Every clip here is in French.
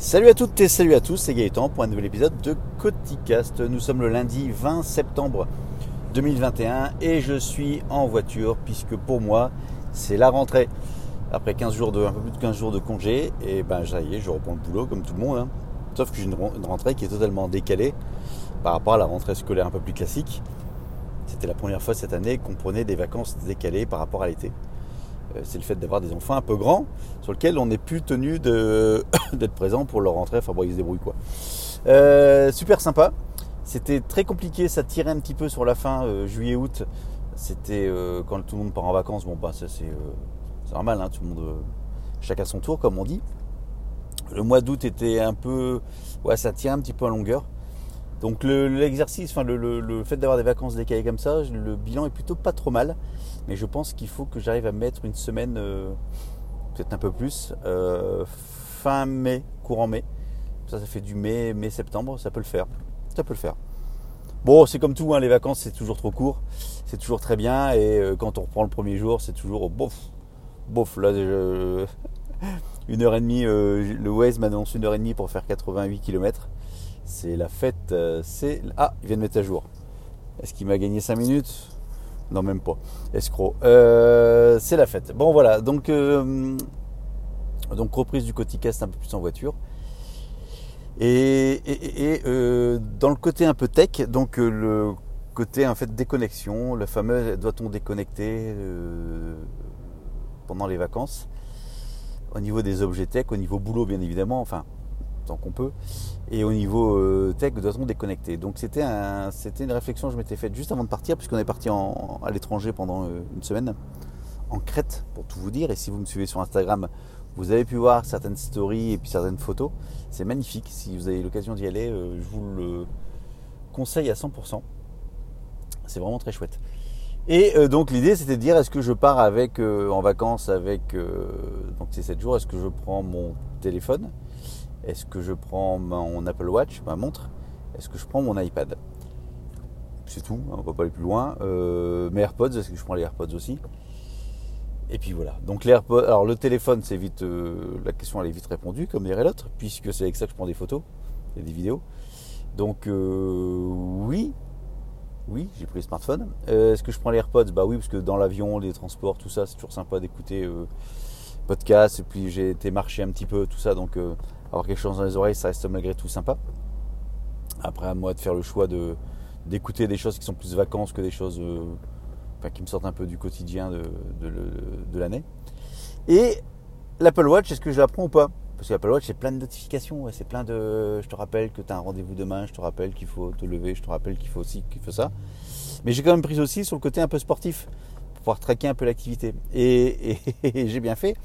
Salut à toutes et salut à tous, c'est Gaëtan pour un nouvel épisode de Coticast. Nous sommes le lundi 20 septembre 2021 et je suis en voiture puisque pour moi c'est la rentrée. Après 15 jours de, un peu plus de 15 jours de congé, et ben ça y est, je reprends le boulot comme tout le monde. hein. Sauf que j'ai une rentrée qui est totalement décalée par rapport à la rentrée scolaire un peu plus classique. C'était la première fois cette année qu'on prenait des vacances décalées par rapport à l'été. Euh, c'est le fait d'avoir des enfants un peu grands sur lesquels on n'est plus tenu d'être présent pour leur rentrée. Enfin bon, ils se débrouillent quoi. Euh, super sympa. C'était très compliqué, ça tirait un petit peu sur la fin, euh, juillet-août. C'était quand tout le monde part en vacances. Bon, bah ça c'est normal, hein, tout le monde, chacun son tour comme on dit. Le mois d'août était un peu, ouais, ça tient un petit peu en longueur. Donc le- l'exercice, enfin le, le- le fait d'avoir des vacances décalées comme ça, le bilan est plutôt pas trop mal. Mais je pense qu'il faut que j'arrive à mettre une semaine, euh, peut-être un peu plus, euh, fin mai, courant mai. Ça, ça fait du mai, mai-septembre, ça peut le faire. Ça peut le faire. Bon, c'est comme tout, hein, les vacances, c'est toujours trop court. C'est toujours très bien. Et euh, quand on reprend le premier jour, c'est toujours bof. Bof, là, je- une heure et demie, le Waze m'annonce une heure et demie pour faire 88 km. C'est la fête. euh, c'est Ah, il vient de mettre à jour. Est-ce qu'il m'a gagné 5 minutes? Non, même pas. Escroc. Euh, c'est la fête. Bon, voilà. Donc, euh, donc reprise du Coticast un peu plus en voiture. Et, dans le côté un peu tech, donc le côté en fait déconnexion, le fameux doit-on déconnecter pendant les vacances? Au niveau des objets tech, au niveau boulot bien évidemment, enfin tant qu'on peut, et au niveau euh, tech doit-on déconnecter. Donc c'était un, c'était une réflexion que je m'étais faite juste avant de partir, puisqu'on est parti à l'étranger pendant euh, une semaine en Crète pour tout vous dire. Et si vous me suivez sur Instagram, vous avez pu voir certaines stories et puis certaines photos. C'est magnifique. Si vous avez l'occasion d'y aller, euh, je vous le conseille à 100%. C'est vraiment très chouette. Et euh, donc l'idée c'était de dire est-ce que je pars avec euh, en vacances avec euh, donc c'est 7 jours, est-ce que je prends mon téléphone? Est-ce que je prends mon Apple Watch, ma montre? Est-ce que je prends mon iPad? C'est tout, hein, on va pas aller plus loin. Mes AirPods, est-ce que je prends les AirPods aussi? Et puis voilà. Donc les AirPods, alors le téléphone, c'est vite, la question elle est vite répondue, comme dirait l'autre, puisque c'est avec ça que je prends des photos et des vidéos. Donc oui, oui, j'ai pris le smartphone. Euh, Est-ce que je prends les AirPods? Bah oui, parce que dans l'avion, les transports, tout ça, c'est toujours sympa d'écouter euh, podcast. Et puis j'ai été marcher un petit peu, tout ça, donc euh, avoir quelque chose dans les oreilles, ça reste malgré tout sympa. Après à moi de faire le choix de d'écouter des choses qui sont plus vacances que des choses euh, enfin, qui me sortent un peu du quotidien de, de, de l'année. Et l'Apple Watch, est-ce que je la prends ou pas? Parce que l'Apple Watch, c'est plein de notifications, c'est plein de. Je te rappelle que tu as un rendez-vous demain, je te rappelle qu'il faut te lever, je te rappelle qu'il faut aussi, qu'il faut ça. Mais j'ai quand même pris aussi sur le côté un peu sportif, pour pouvoir traquer un peu l'activité. Et, j'ai bien fait,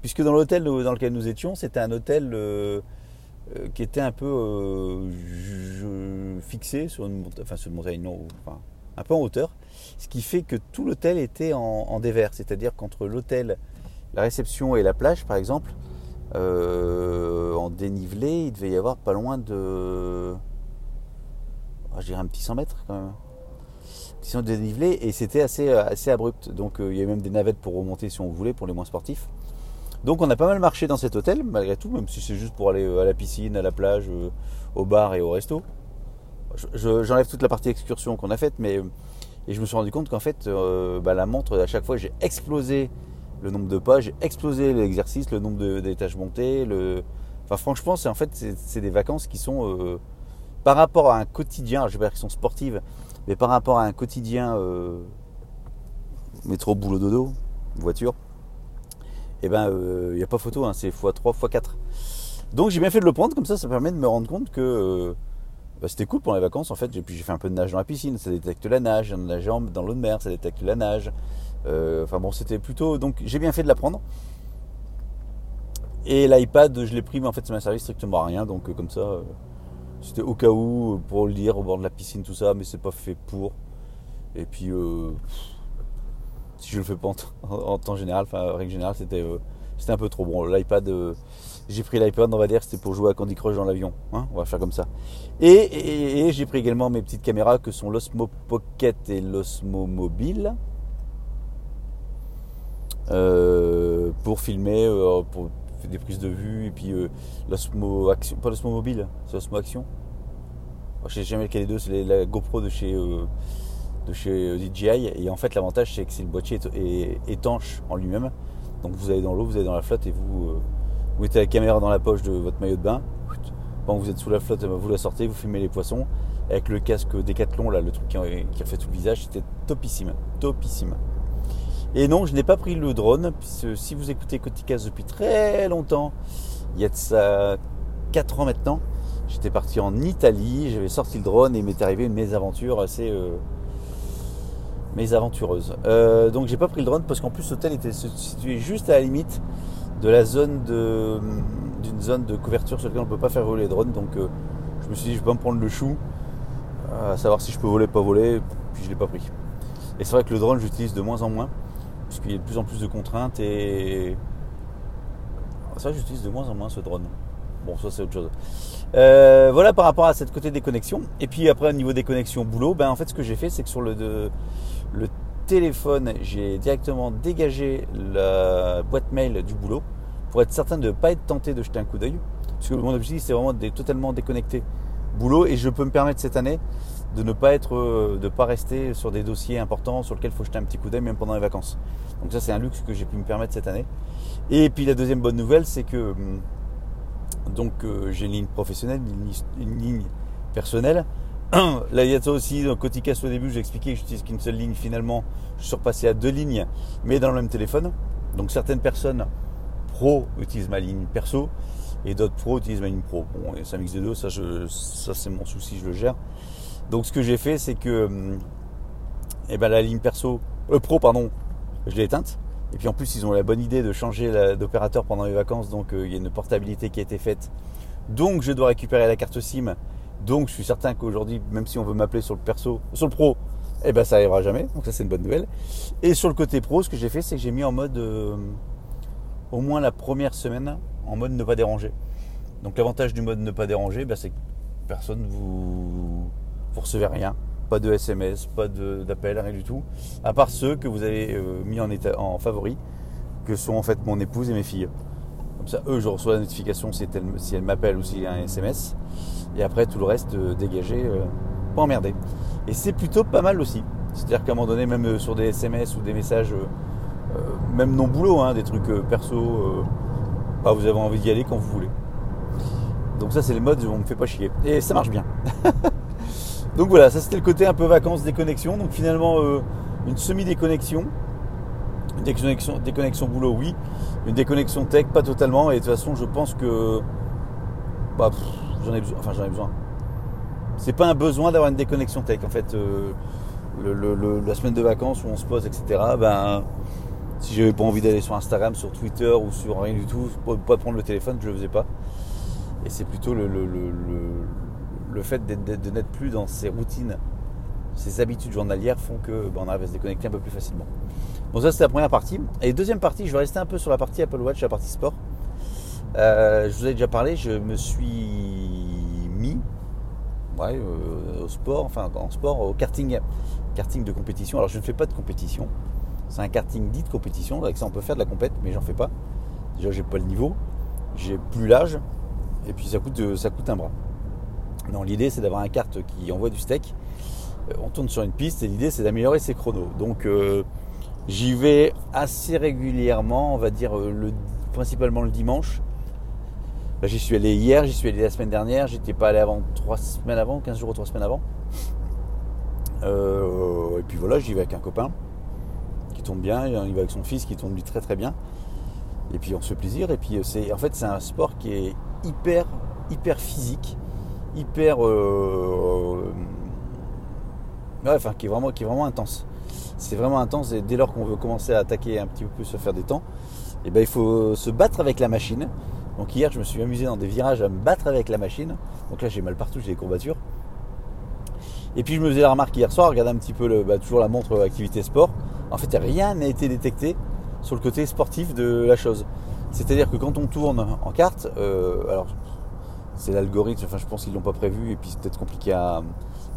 puisque dans l'hôtel dans lequel nous étions, c'était un hôtel euh, euh, qui était un peu euh, fixé sur une, monta- enfin, sur une montagne, non, enfin, un peu en hauteur. Ce qui fait que tout l'hôtel était en dévers, c'est-à-dire qu'entre l'hôtel, la réception et la plage, par exemple, euh, en dénivelé, il devait y avoir pas loin de. ah, je dirais un petit 100 mètres quand même. Petit 100 de dénivelé, et c'était assez, assez abrupt. Donc euh, il y avait même des navettes pour remonter si on voulait, pour les moins sportifs. Donc on a pas mal marché dans cet hôtel, malgré tout, même si c'est juste pour aller euh, à la piscine, à la plage, euh, au bar et au resto. Je- je- J'enlève toute la partie excursion qu'on a faite, mais euh, et je me suis rendu compte qu'en fait, euh, bah, la montre, à chaque fois, j'ai explosé le nombre de pas, j'ai explosé l'exercice, le nombre de- d'étages montés. Le... Enfin, franchement, c'est en fait, c'est des vacances qui sont euh, par rapport à un quotidien. Je vais pas dire qu'elles sont sportives, mais par rapport à un quotidien euh, métro, boulot, dodo, voiture. Et ben, il n'y a pas photo, hein, c'est x3, x4. Donc j'ai bien fait de le prendre, comme ça, ça permet de me rendre compte que euh, bah, c'était cool pour les vacances en fait. J'ai fait un peu de nage dans la piscine, ça détecte la nage, j'ai nagé en- dans l'eau de mer, ça détecte la nage. Euh, Enfin bon, c'était plutôt. Donc j'ai bien fait de la prendre. Et l'iPad, je l'ai pris, mais en fait ça m'a servi strictement à rien. Donc euh, comme ça, euh, c'était au cas où, pour le lire au bord de la piscine, tout ça, mais c'est pas fait pour. Et puis, si je le fais pas en, temps- général, enfin en règle générale, c'était un peu trop bon. L'iPad, j'ai pris l'iPad, on va dire, c'était pour jouer à Candy Crush dans l'avion. hein, on va faire comme ça. Et, et- et j'ai pris également mes petites caméras que sont l'Osmo Pocket et l'Osmo Mobile. Euh, pour filmer, euh, pour fait des prises de vue, et puis l'Osmo Action, pas l'Osmo Mobile, c'est l'Osmo Action. Je sais jamais lequel des deux, c'est la GoPro de chez, de chez DJI. Et en fait, l'avantage, c'est que c'est le boîtier est, étanche en lui-même. Donc vous allez dans l'eau, vous allez dans la flotte et vous, mettez la caméra dans la poche de votre maillot de bain. Quand vous êtes sous la flotte, vous la sortez, vous filmez les poissons. Avec le casque Décathlon, là, le truc qui, qui refait tout le visage, c'était topissime. Topissime. Et non, je n'ai pas pris le drone, puisque si vous écoutez Coticas depuis très longtemps, il y a de ça 4 ans maintenant, j'étais parti en Italie, j'avais sorti le drone et il m'est arrivé une mésaventure assez euh, mésaventureuse. Euh, donc j'ai pas pris le drone parce qu'en plus l'hôtel était situé juste à la limite de la zone de d'une zone de couverture sur laquelle on ne peut pas faire voler les drones. Donc euh, je me suis dit je vais pas me prendre le chou, à savoir si je peux voler, pas voler, puis je l'ai pas pris. Et c'est vrai que le drone j'utilise de moins en moins puisqu'il y a de plus en plus de contraintes et que j'utilise de moins en moins ce drone. Bon, ça c'est autre chose. Euh, voilà par rapport à cette côté des connexions. Et puis après au niveau des connexions boulot, ben en fait ce que j'ai fait c'est que sur le, le téléphone j'ai directement dégagé la boîte mail du boulot pour être certain de ne pas être tenté de jeter un coup d'œil. Parce que mon objectif c'est vraiment d'être totalement déconnecté boulot et je peux me permettre cette année de ne pas être, euh, de pas rester sur des dossiers importants sur lesquels il faut jeter un petit coup d'œil même pendant les vacances. Donc ça c'est un luxe que j'ai pu me permettre cette année. Et puis la deuxième bonne nouvelle c'est que hum, donc euh, j'ai une ligne professionnelle, une, ligne personnelle. Là il y a ça aussi, Coticast au début j'ai expliqué que j'utilise qu'une seule ligne finalement, je suis repassé à deux lignes mais dans le même téléphone. Donc certaines personnes pro utilisent ma ligne perso et d'autres pros utilisent ma ligne pro. Bon, et ça mixe des deux, ça, ça c'est mon souci, je le gère. Donc ce que j'ai fait, c'est que eh ben, la ligne perso, euh, pro, pardon, je l'ai éteinte. Et puis en plus, ils ont la bonne idée de changer d'opérateur pendant les vacances, donc euh, il y a une portabilité qui a été faite. Donc je dois récupérer la carte SIM. Donc je suis certain qu'aujourd'hui, même si on veut m'appeler sur le perso, sur le pro, eh ben ça arrivera jamais. Donc ça c'est une bonne nouvelle. Et sur le côté pro, ce que j'ai fait, c'est que j'ai mis en mode euh, au moins la première semaine en mode ne pas déranger. Donc l'avantage du mode ne pas déranger, ben, c'est que personne vous vous recevez rien. Pas de SMS, pas d'appel, rien du tout. À part ceux que vous avez euh, mis en, état, favori, que sont en fait mon épouse et mes filles. Comme ça, eux, je reçois la notification si elle, m'appelle ou s'il y a un SMS. Et après, tout le reste, euh, dégagé, euh, pas emmerdé. Et c'est plutôt pas mal aussi. C'est-à-dire qu'à un moment donné, même sur des SMS ou des messages, même non boulot, hein, des trucs perso, bah, vous avez envie d'y aller quand vous voulez. Donc ça, c'est le mode on me fait pas chier. Et ça marche bien. Donc voilà, ça c'était le côté un peu vacances, déconnexion. Donc finalement, euh, une semi-déconnexion. Une déconnexion, déconnexion boulot, oui. Une déconnexion tech, pas totalement. Et de toute façon, je pense que bah, j'en ai besoin. Enfin, j'en ai besoin. C'est pas un besoin d'avoir une déconnexion tech. En fait, euh, la semaine de vacances où on se pose, etc. Ben, si j'avais pas envie d'aller sur Instagram, sur Twitter ou sur rien du tout, pas prendre le téléphone, je le faisais pas. Et c'est plutôt le, le fait de n'être plus dans ces routines, ces habitudes journalières font que ben, on arrive à se déconnecter un peu plus facilement. Bon, ça c'est la première partie. Et deuxième partie, je vais rester un peu sur la partie Apple Watch, la partie sport. Euh, je vous ai déjà parlé, je me suis mis euh, au sport, enfin en sport, au karting, karting de compétition. Alors je ne fais pas de compétition, c'est un karting dit de compétition. Avec ça on peut faire de la compète, mais j'en fais pas. Déjà j'ai pas le niveau, j'ai plus l'âge, et puis ça coûte, ça coûte un bras. Non, l'idée c'est d'avoir un carte qui envoie du steak. Euh, on tourne sur une piste et l'idée c'est d'améliorer ses chronos. Donc euh, j'y vais assez régulièrement, on va dire euh, le, principalement le dimanche. j'y suis allé hier, j'y suis allé la semaine dernière, j'étais pas allé avant 3 semaines avant, 15 jours ou 3 semaines avant. et puis voilà, j'y vais avec un copain qui tourne bien, il va avec son fils qui tourne lui très très bien. Et puis on se fait plaisir. Et puis c'est en fait c'est un sport qui est hyper hyper physique hyper. Euh, enfin, qui est, vraiment, qui est vraiment intense. C'est vraiment intense et dès lors qu'on veut commencer à attaquer un petit peu plus, à faire des temps, eh ben, il faut se battre avec la machine. Donc hier, je me suis amusé dans des virages à me battre avec la machine. Donc là, j'ai mal partout, j'ai des courbatures. Et puis je me faisais la remarque hier soir, regarder un petit peu bah, toujours la montre activité sport. En fait, rien n'a été détecté sur le côté sportif de la chose. C'est-à-dire que quand on tourne en carte, euh, alors c'est l'algorithme, enfin je pense qu'ils l'ont pas prévu et puis c'est peut-être compliqué à,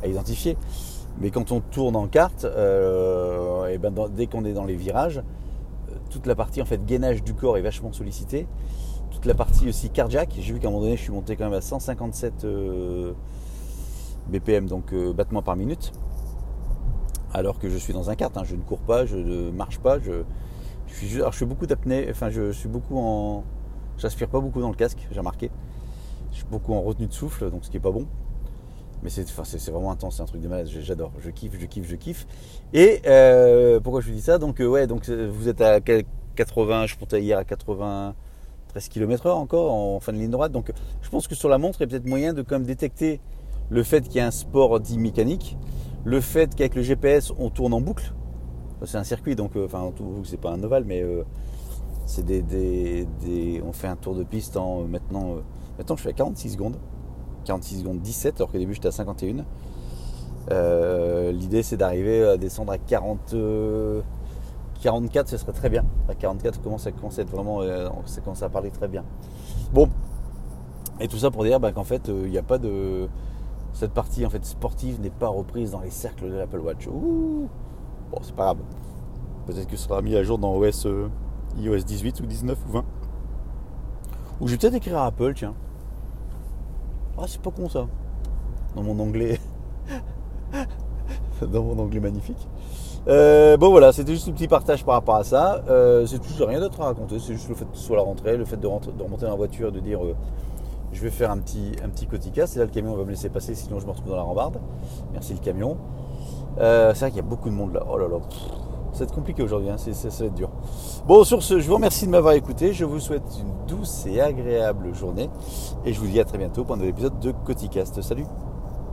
identifier. Mais quand on tourne en carte, euh, ben dès qu'on est dans les virages, euh, toute la partie en fait gainage du corps est vachement sollicitée. Toute la partie aussi cardiaque. J'ai vu qu'à un moment donné, je suis monté quand même à 157 BPM, donc battements par minute. Alors que je suis dans un kart, hein. je ne cours pas, je ne marche pas, je, suis, alors je fais beaucoup d'apnée, enfin je suis beaucoup en. J'aspire pas beaucoup dans le casque, j'ai remarqué. Je suis beaucoup en retenue de souffle, donc ce qui est pas bon. Mais c'est vraiment intense, c'est un truc de malade, j'adore, je kiffe, je kiffe, je kiffe. Et euh, pourquoi je vous dis ça? Donc euh, ouais, donc euh, vous êtes à 80, je montais hier à 93 km/h encore en fin de ligne droite. Donc je pense que sur la montre, il y a peut-être moyen de quand même détecter le fait qu'il y a un sport dit mécanique, le fait qu'avec le GPS on tourne en boucle. C'est un circuit, donc enfin c'est pas un ovale, mais c'est des, on fait un tour de piste en maintenant. Maintenant je suis à 46 secondes. 46 secondes 17, alors qu'au début j'étais à 51. Euh, l'idée c'est d'arriver à descendre à 40, 44, ce serait très bien. À 44, commence à, commence à être vraiment, euh, ça commence à parler très bien. Bon, et tout ça pour dire bah, qu'en fait, il n'y a pas de. Cette partie en fait sportive n'est pas reprise dans les cercles de l'Apple Watch. Bon, c'est pas grave. Peut-être que ce sera mis à jour dans OS, euh, iOS 18 ou 19 ou 20. Ou je vais peut-être écrire à Apple, tiens. Ah, c'est pas con ça. Dans mon anglais. dans mon anglais magnifique. Euh, bon voilà, c'était juste un petit partage par rapport à ça. Euh, c'est toujours rien d'autre à raconter. C'est juste le fait de soit la rentrée, le fait de remonter dans la voiture et de dire euh, je vais faire un petit, un petit cotica. C'est là le camion va me laisser passer, sinon je me retrouve dans la rambarde. Merci le camion. c'est vrai qu'il y a beaucoup de monde là. Oh là là. Ça va être compliqué aujourd'hui, hein. ça va être dur. Bon, sur ce, je vous remercie de m'avoir écouté. Je vous souhaite une douce et agréable journée. Et je vous dis à très bientôt pour un nouvel épisode de Coticast. Salut